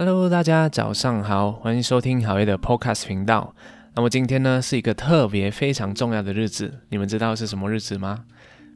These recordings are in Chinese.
Hello，大家早上好，欢迎收听好业的 Podcast 频道。那么今天呢是一个特别非常重要的日子，你们知道是什么日子吗？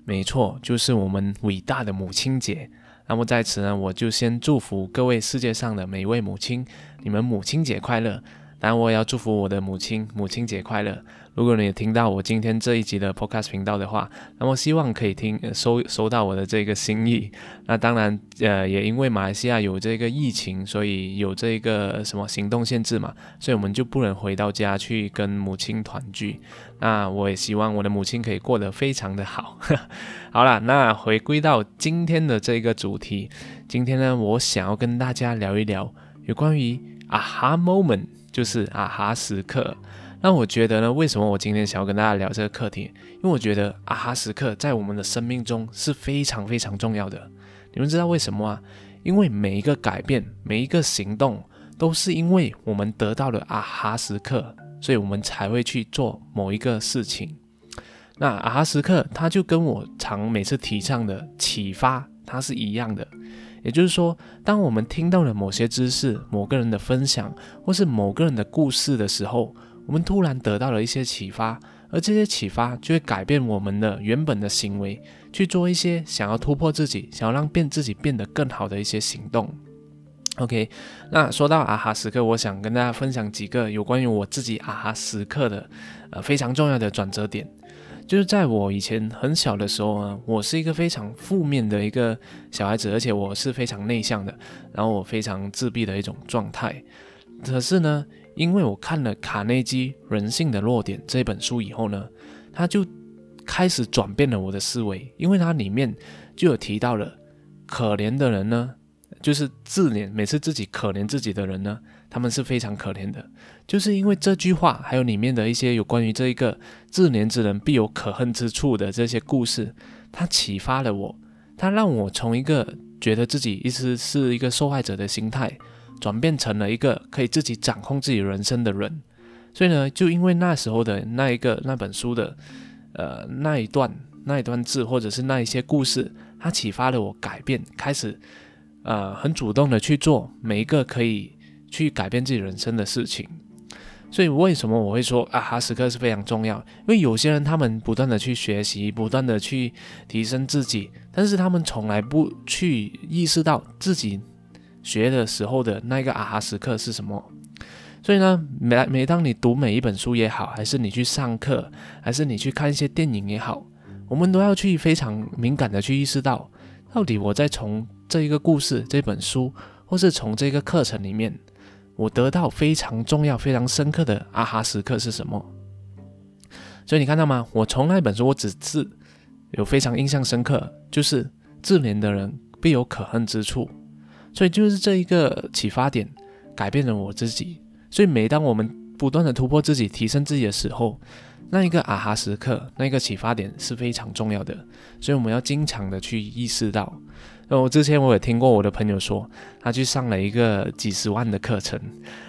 没错，就是我们伟大的母亲节。那么在此呢，我就先祝福各位世界上的每一位母亲，你们母亲节快乐。当然，我也要祝福我的母亲，母亲节快乐。如果你也听到我今天这一集的 Podcast 频道的话，那么希望可以听收收到我的这个心意。那当然，呃，也因为马来西亚有这个疫情，所以有这个什么行动限制嘛，所以我们就不能回到家去跟母亲团聚。那我也希望我的母亲可以过得非常的好。好了，那回归到今天的这个主题，今天呢，我想要跟大家聊一聊有关于啊哈 moment，就是啊哈时刻。那我觉得呢，为什么我今天想要跟大家聊这个课题？因为我觉得啊哈时刻在我们的生命中是非常非常重要的。你们知道为什么吗？因为每一个改变，每一个行动，都是因为我们得到了啊哈时刻，所以我们才会去做某一个事情。那啊哈时刻，它就跟我常每次提倡的启发，它是一样的。也就是说，当我们听到了某些知识、某个人的分享，或是某个人的故事的时候，我们突然得到了一些启发，而这些启发就会改变我们的原本的行为，去做一些想要突破自己、想要让变自己变得更好的一些行动。OK，那说到啊哈时刻，我想跟大家分享几个有关于我自己啊哈时刻的呃非常重要的转折点，就是在我以前很小的时候呢，我是一个非常负面的一个小孩子，而且我是非常内向的，然后我非常自闭的一种状态，可是呢。因为我看了卡内基《人性的弱点》这本书以后呢，他就开始转变了我的思维。因为它里面就有提到了，可怜的人呢，就是自怜，每次自己可怜自己的人呢，他们是非常可怜的。就是因为这句话，还有里面的一些有关于这一个自怜之人必有可恨之处的这些故事，它启发了我，它让我从一个觉得自己一直是一个受害者的心态。转变成了一个可以自己掌控自己人生的人，所以呢，就因为那时候的那一个那本书的，呃，那一段那一段字，或者是那一些故事，它启发了我改变，开始，呃，很主动的去做每一个可以去改变自己人生的事情。所以为什么我会说啊哈时刻是非常重要？因为有些人他们不断的去学习，不断的去提升自己，但是他们从来不去意识到自己。学的时候的那个啊哈时刻是什么？所以呢，每每当你读每一本书也好，还是你去上课，还是你去看一些电影也好，我们都要去非常敏感的去意识到，到底我在从这一个故事、这本书，或是从这个课程里面，我得到非常重要、非常深刻的啊哈时刻是什么？所以你看到吗？我从那本书，我只是有非常印象深刻，就是自怜的人必有可恨之处。所以就是这一个启发点改变了我自己。所以每当我们不断的突破自己、提升自己的时候，那一个啊哈时刻，那一个启发点是非常重要的。所以我们要经常的去意识到。我之前我也听过我的朋友说，他去上了一个几十万的课程，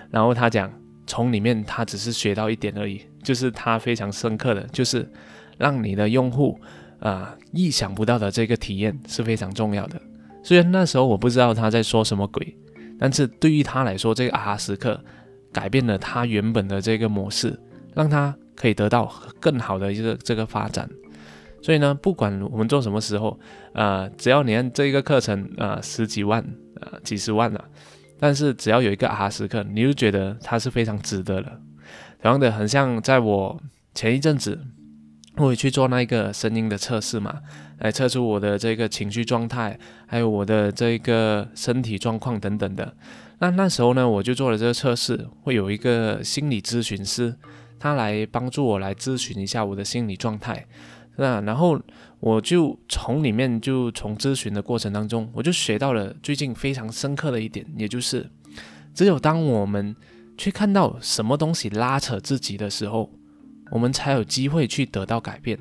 然后他讲从里面他只是学到一点而已，就是他非常深刻的就是让你的用户啊意想不到的这个体验是非常重要的。虽然那时候我不知道他在说什么鬼，但是对于他来说，这个啊哈时刻改变了他原本的这个模式，让他可以得到更好的一个这个发展。所以呢，不管我们做什么时候，呃，只要你按这一个课程，呃，十几万，呃，几十万了，但是只要有一个啊时刻，你就觉得它是非常值得的。同样的，很像在我前一阵子。我会去做那个声音的测试嘛，来测出我的这个情绪状态，还有我的这个身体状况等等的。那那时候呢，我就做了这个测试，会有一个心理咨询师，他来帮助我来咨询一下我的心理状态。那然后我就从里面就从咨询的过程当中，我就学到了最近非常深刻的一点，也就是只有当我们去看到什么东西拉扯自己的时候。我们才有机会去得到改变。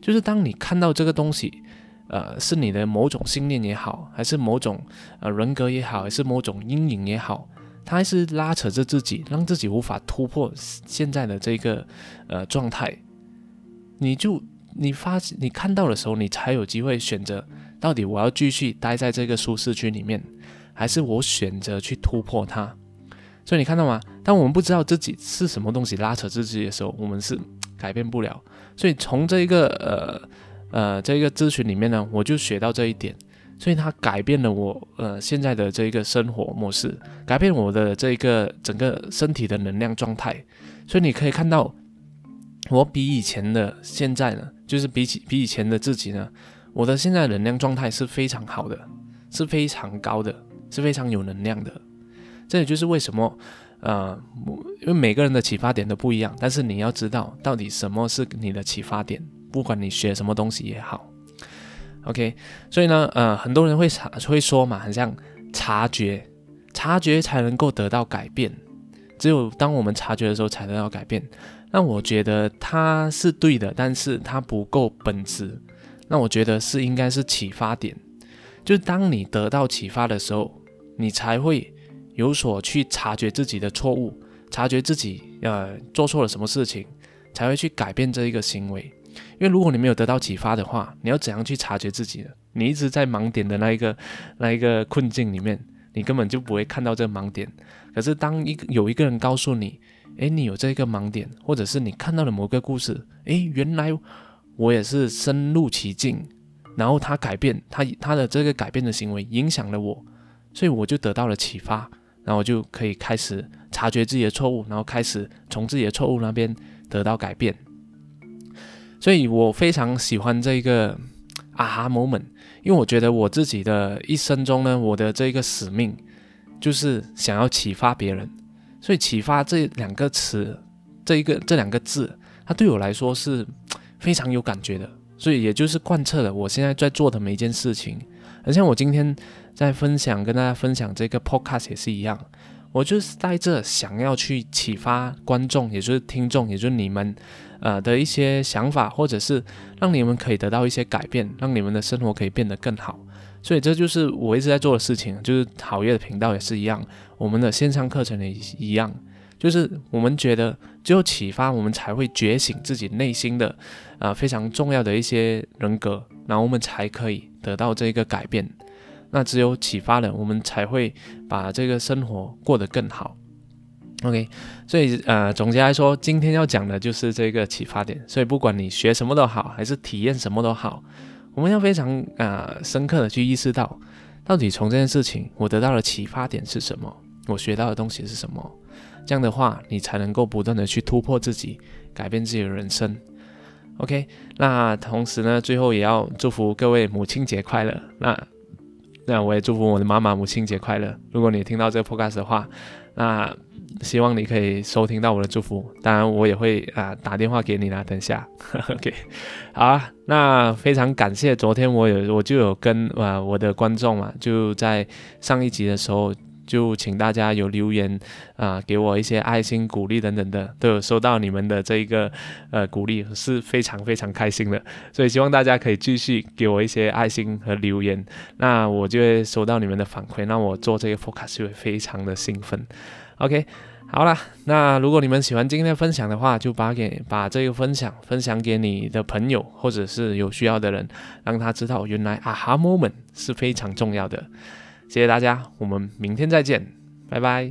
就是当你看到这个东西，呃，是你的某种信念也好，还是某种呃人格也好，还是某种阴影也好，它还是拉扯着自己，让自己无法突破现在的这个呃状态。你就你发你看到的时候，你才有机会选择到底我要继续待在这个舒适区里面，还是我选择去突破它？所以你看到吗？当我们不知道自己是什么东西拉扯自己的时候，我们是 改变不了。所以从这一个呃呃这一个咨询里面呢，我就学到这一点。所以它改变了我呃现在的这一个生活模式，改变我的这一个整个身体的能量状态。所以你可以看到，我比以前的现在呢，就是比起比以前的自己呢，我的现在能量状态是非常好的，是非常高的，是非常有能量的。这也就是为什么呃，因为每个人的启发点都不一样，但是你要知道到底什么是你的启发点，不管你学什么东西也好。OK，所以呢，呃，很多人会察会说嘛，很像察觉，察觉才能够得到改变，只有当我们察觉的时候才得到改变。那我觉得他是对的，但是他不够本质。那我觉得是应该是启发点，就是当你得到启发的时候，你才会有所去察觉自己的错误，察觉自己呃做错了什么事情，才会去改变这一个行为。因为如果你没有得到启发的话，你要怎样去察觉自己呢？你一直在盲点的那一个、那一个困境里面，你根本就不会看到这个盲点。可是当一个有一个人告诉你，诶，你有这个盲点，或者是你看到了某个故事，诶，原来我也是深入其境，然后他改变他他的这个改变的行为影响了我，所以我就得到了启发，然后我就可以开始察觉自己的错误，然后开始从自己的错误那边得到改变。所以我非常喜欢这个啊哈 moment，因为我觉得我自己的一生中呢，我的这个使命就是想要启发别人。所以启发这两个词，这一个这两个字，它对我来说是非常有感觉的。所以也就是贯彻了我现在在做的每一件事情。而像我今天在分享，跟大家分享这个 podcast 也是一样。我就是带着想要去启发观众，也就是听众，也就是你们，呃的一些想法，或者是让你们可以得到一些改变，让你们的生活可以变得更好。所以这就是我一直在做的事情，就是好业的频道也是一样，我们的线上课程也一样，就是我们觉得只有启发，我们才会觉醒自己内心的，呃非常重要的一些人格，然后我们才可以得到这个改变。那只有启发了，我们才会把这个生活过得更好。OK，所以呃，总结来说，今天要讲的就是这个启发点。所以不管你学什么都好，还是体验什么都好，我们要非常呃深刻的去意识到，到底从这件事情我得到的启发点是什么，我学到的东西是什么。这样的话，你才能够不断的去突破自己，改变自己的人生。OK，那同时呢，最后也要祝福各位母亲节快乐。那那我也祝福我的妈妈母亲节快乐。如果你听到这个 podcast 的话，那希望你可以收听到我的祝福。当然，我也会啊打电话给你啦。等一下，OK，好啊。那非常感谢，昨天我有我就有跟啊我的观众嘛，就在上一集的时候。就请大家有留言啊，给我一些爱心鼓励等等的，都有收到你们的这一个呃鼓励，是非常非常开心的。所以希望大家可以继续给我一些爱心和留言，那我就会收到你们的反馈，那我做这个 focus 就会非常的兴奋。OK，好了，那如果你们喜欢今天分享的话，就把给把这个分享分享给你的朋友或者是有需要的人，让他知道原来啊哈 moment 是非常重要的。谢谢大家，我们明天再见，拜拜。